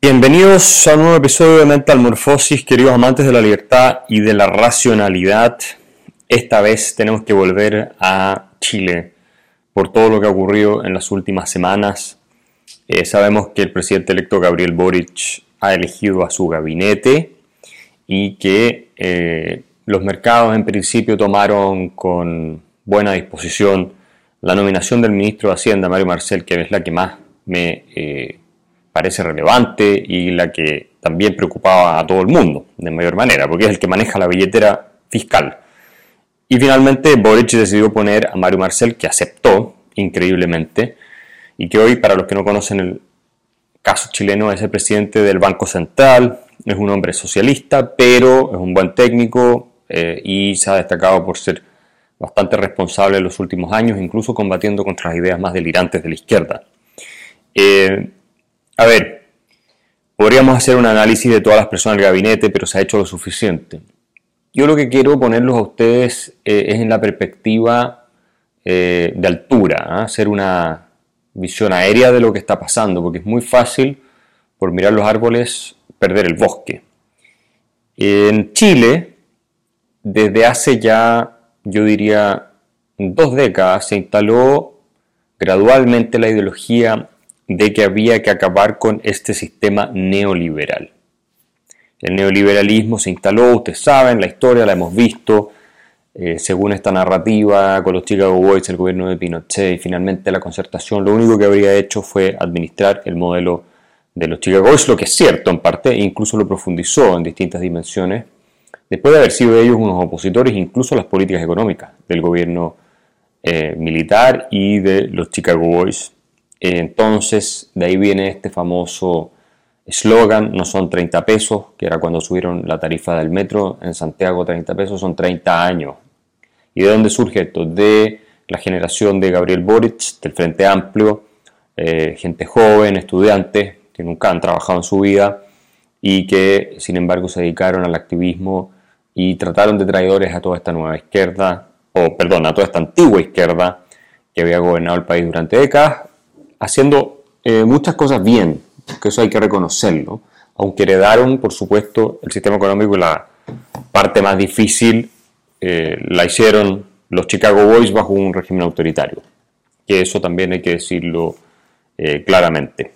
Bienvenidos a un nuevo episodio de Mental Morphosis, queridos amantes de la libertad y de la racionalidad. Esta vez tenemos que volver a Chile por todo lo que ha ocurrido en las últimas semanas. Eh, sabemos que el presidente electo Gabriel Boric ha elegido a su gabinete y que eh, los mercados en principio tomaron con buena disposición la nominación del ministro de Hacienda, Mario Marcel, que es la que más me eh, parece relevante y la que también preocupaba a todo el mundo de mayor manera, porque es el que maneja la billetera fiscal. Y finalmente Boric decidió poner a Mario Marcel, que aceptó increíblemente, y que hoy, para los que no conocen el caso chileno, es el presidente del Banco Central, es un hombre socialista, pero es un buen técnico eh, y se ha destacado por ser bastante responsable en los últimos años, incluso combatiendo contra las ideas más delirantes de la izquierda. Eh, a ver, podríamos hacer un análisis de todas las personas del gabinete, pero se ha hecho lo suficiente. Yo lo que quiero ponerlos a ustedes eh, es en la perspectiva eh, de altura, ¿ah? hacer una visión aérea de lo que está pasando, porque es muy fácil, por mirar los árboles, perder el bosque. En Chile, desde hace ya, yo diría, dos décadas, se instaló gradualmente la ideología de que había que acabar con este sistema neoliberal. El neoliberalismo se instaló, ustedes saben, la historia la hemos visto, eh, según esta narrativa, con los Chicago Boys, el gobierno de Pinochet y finalmente la concertación, lo único que habría hecho fue administrar el modelo de los Chicago Boys, lo que es cierto en parte, e incluso lo profundizó en distintas dimensiones, después de haber sido ellos unos opositores incluso a las políticas económicas del gobierno eh, militar y de los Chicago Boys entonces, de ahí viene este famoso eslogan, no son 30 pesos, que era cuando subieron la tarifa del metro en Santiago, 30 pesos, son 30 años. ¿Y de dónde surge esto? De la generación de Gabriel Boric, del Frente Amplio, eh, gente joven, estudiantes, que nunca han trabajado en su vida y que sin embargo se dedicaron al activismo y trataron de traidores a toda esta nueva izquierda, o perdón, a toda esta antigua izquierda que había gobernado el país durante décadas haciendo eh, muchas cosas bien, que eso hay que reconocerlo, aunque heredaron, por supuesto, el sistema económico y la parte más difícil eh, la hicieron los Chicago Boys bajo un régimen autoritario, que eso también hay que decirlo eh, claramente.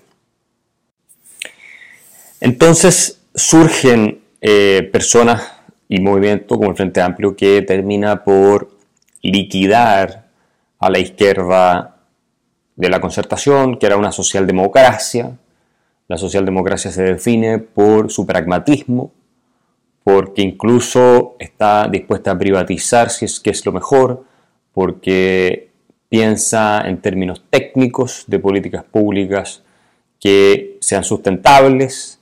Entonces surgen personas y movimientos como el Frente Amplio que termina por liquidar a la izquierda de la concertación, que era una socialdemocracia. La socialdemocracia se define por su pragmatismo, porque incluso está dispuesta a privatizar si es que es lo mejor, porque piensa en términos técnicos de políticas públicas que sean sustentables,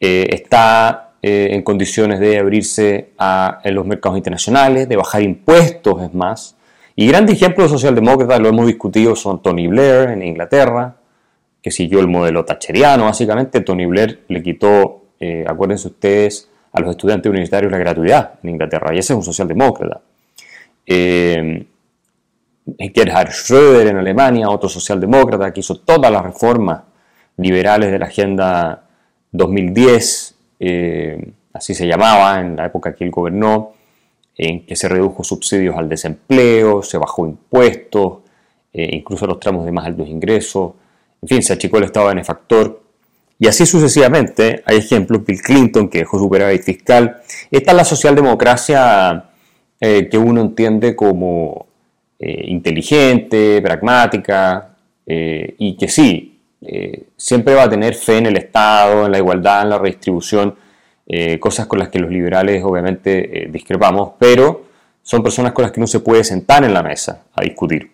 eh, está eh, en condiciones de abrirse a, en los mercados internacionales, de bajar impuestos, es más, y grandes ejemplos de socialdemócratas, lo hemos discutido, son Tony Blair en Inglaterra, que siguió el modelo thatcheriano, básicamente. Tony Blair le quitó, eh, acuérdense ustedes, a los estudiantes universitarios la gratuidad en Inglaterra, y ese es un socialdemócrata. Eh, Gerhard Schröder en Alemania, otro socialdemócrata que hizo todas las reformas liberales de la Agenda 2010, eh, así se llamaba en la época que él gobernó en que se redujo subsidios al desempleo, se bajó impuestos, eh, incluso los tramos de más altos ingresos, en fin, se achicó el estado benefactor. Y así sucesivamente, hay ejemplos, Bill Clinton que dejó superávit fiscal. Esta es la socialdemocracia eh, que uno entiende como eh, inteligente, pragmática, y que sí, siempre va a tener fe en el Estado, en la igualdad, en la redistribución, eh, cosas con las que los liberales obviamente eh, discrepamos, pero son personas con las que no se puede sentar en la mesa a discutir.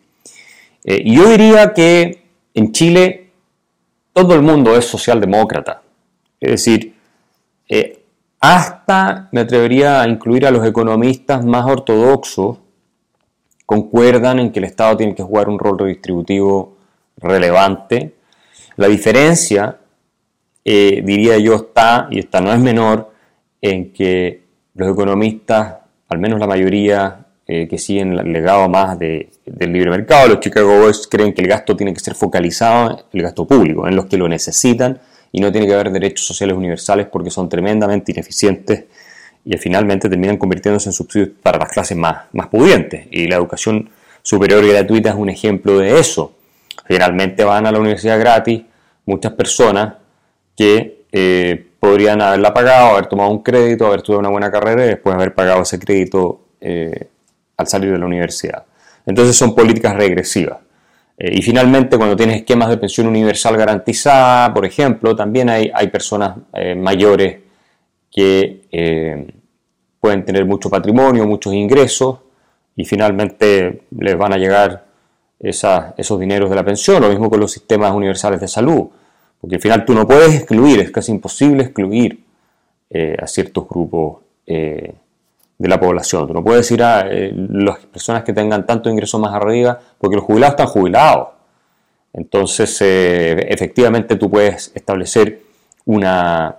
Eh, y yo diría que en Chile todo el mundo es socialdemócrata, es decir, hasta me atrevería a incluir a los economistas más ortodoxos, concuerdan en que el Estado tiene que jugar un rol redistributivo relevante. La diferencia eh, diría yo, está, y esta no es menor, en que los economistas, al menos la mayoría eh, que siguen el legado más del libre mercado, los Chicago Boys creen que el gasto tiene que ser focalizado en el gasto público, en los que lo necesitan y no tiene que haber derechos sociales universales porque son tremendamente ineficientes y finalmente terminan convirtiéndose en subsidios para las clases más, más pudientes. Y la educación superior gratuita es un ejemplo de eso. Generalmente van a la universidad gratis muchas personas que eh, podrían haberla pagado, haber tomado un crédito, haber estudiado una buena carrera y después haber pagado ese crédito eh, al salir de la universidad. Entonces son políticas regresivas. Eh, y finalmente, cuando tienes esquemas de pensión universal garantizada, por ejemplo, también hay, hay personas mayores que pueden tener mucho patrimonio, muchos ingresos, y finalmente les van a llegar esos dineros de la pensión, lo mismo con los sistemas universales de salud, porque al final tú no puedes excluir, es casi imposible excluir eh, a ciertos grupos eh, de la población. Tú no puedes decir a eh, las personas que tengan tanto ingreso más arriba, porque los jubilados están jubilados. Entonces, efectivamente, tú puedes establecer una,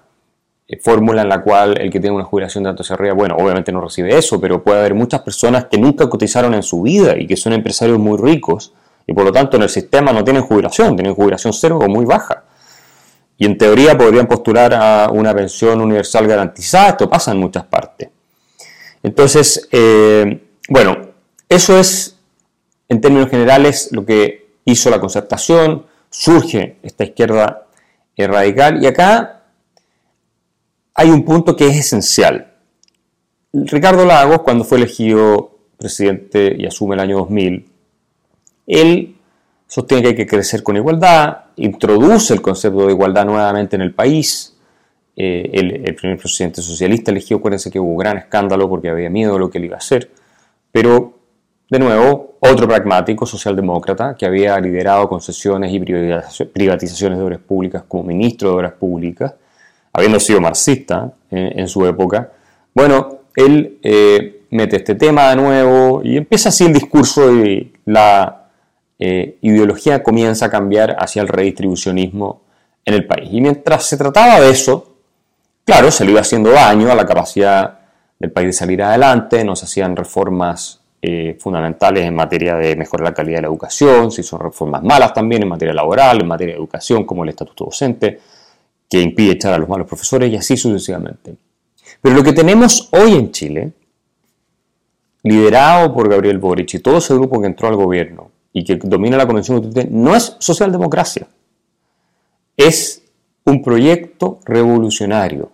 fórmula en la cual el que tiene una jubilación de tanto hacia arriba, bueno, obviamente no recibe eso, pero puede haber muchas personas que nunca cotizaron en su vida y que son empresarios muy ricos y por lo tanto en el sistema no tienen jubilación, tienen jubilación cero o muy baja. Y en teoría podrían postular a una pensión universal garantizada, esto pasa en muchas partes. Entonces, eh, bueno, eso es en términos generales lo que hizo la concertación, surge esta izquierda radical y acá hay un punto que es esencial. Ricardo Lagos, cuando fue elegido presidente y asume el año 2000, él sostiene que hay que crecer con igualdad, introduce el concepto de igualdad nuevamente en el país. Eh, el, primer presidente socialista elegido, acuérdense que hubo un gran escándalo porque había miedo de lo que él iba a hacer, pero de nuevo, otro pragmático socialdemócrata que había liderado concesiones y privatizaciones de obras públicas como ministro de Obras Públicas, habiendo sido marxista en, su época, bueno, él eh, mete este tema de nuevo y empieza así el discurso y la eh, ideología comienza a cambiar hacia el redistribucionismo en el país. Y mientras se trataba de eso, claro, se le iba haciendo daño a la capacidad del país de salir adelante, no se hacían reformas eh, fundamentales en materia de mejorar la calidad de la educación, se son reformas malas también en materia laboral, en materia de educación, como el estatuto docente, que impide echar a los malos profesores y así sucesivamente. Pero lo que tenemos hoy en Chile, liderado por Gabriel Boric y todo ese grupo que entró al gobierno y que domina la Convención Constitucional, no es socialdemocracia, es un proyecto revolucionario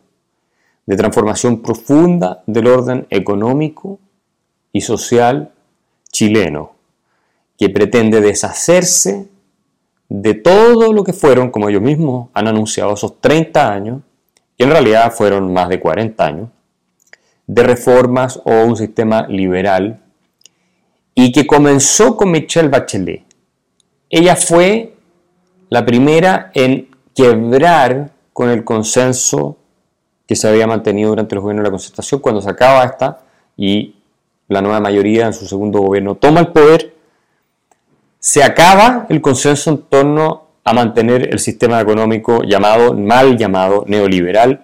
de transformación profunda del orden económico y social chileno, que pretende deshacerse de todo lo que fueron, como ellos mismos han anunciado, esos 30 años, que en realidad fueron más de 40 años, de reformas o un sistema liberal, y que comenzó con Michelle Bachelet. Ella fue la primera en quebrar con el consenso que se había mantenido durante los gobiernos de la concertación cuando se acaba esta y la nueva mayoría en su segundo gobierno toma el poder se acaba el consenso en torno a mantener el sistema económico llamado, mal llamado, neoliberal,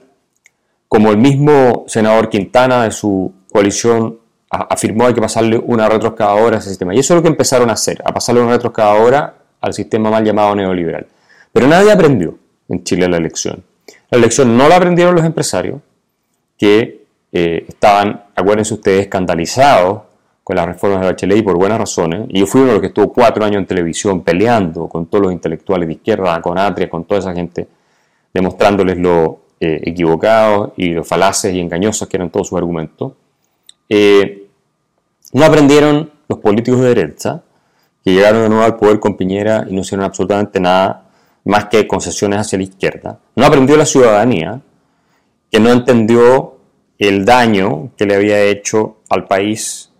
como el mismo senador Quintana de su coalición afirmó hay que pasarle una retroexcavadora a ese sistema. Y eso es lo que empezaron a hacer, a pasarle una retroexcavadora al sistema mal llamado neoliberal. Pero nadie aprendió en Chile la elección. La elección no la aprendieron los empresarios, que eh, estaban, acuérdense ustedes, escandalizados con las reformas de Bachelet y por buenas razones. Y yo fui uno de los que estuvo cuatro años en televisión peleando con todos los intelectuales de izquierda, con Atria, con toda esa gente, demostrándoles lo eh, equivocados y lo falaces y engañosos que eran todos sus argumentos. Eh, no aprendieron los políticos de derecha, que llegaron de nuevo al poder con Piñera y no hicieron absolutamente nada más que concesiones hacia la izquierda. No aprendió la ciudadanía, que no entendió el daño que le había hecho al país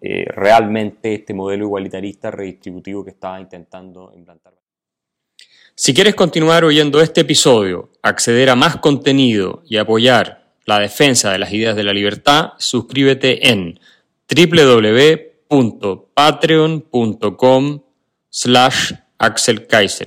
eh, realmente este modelo igualitarista redistributivo que estaba intentando implantar. Si quieres continuar oyendo este episodio, acceder a más contenido y apoyar la defensa de las ideas de la libertad, suscríbete en www.patreon.com slash Axel Kaiser.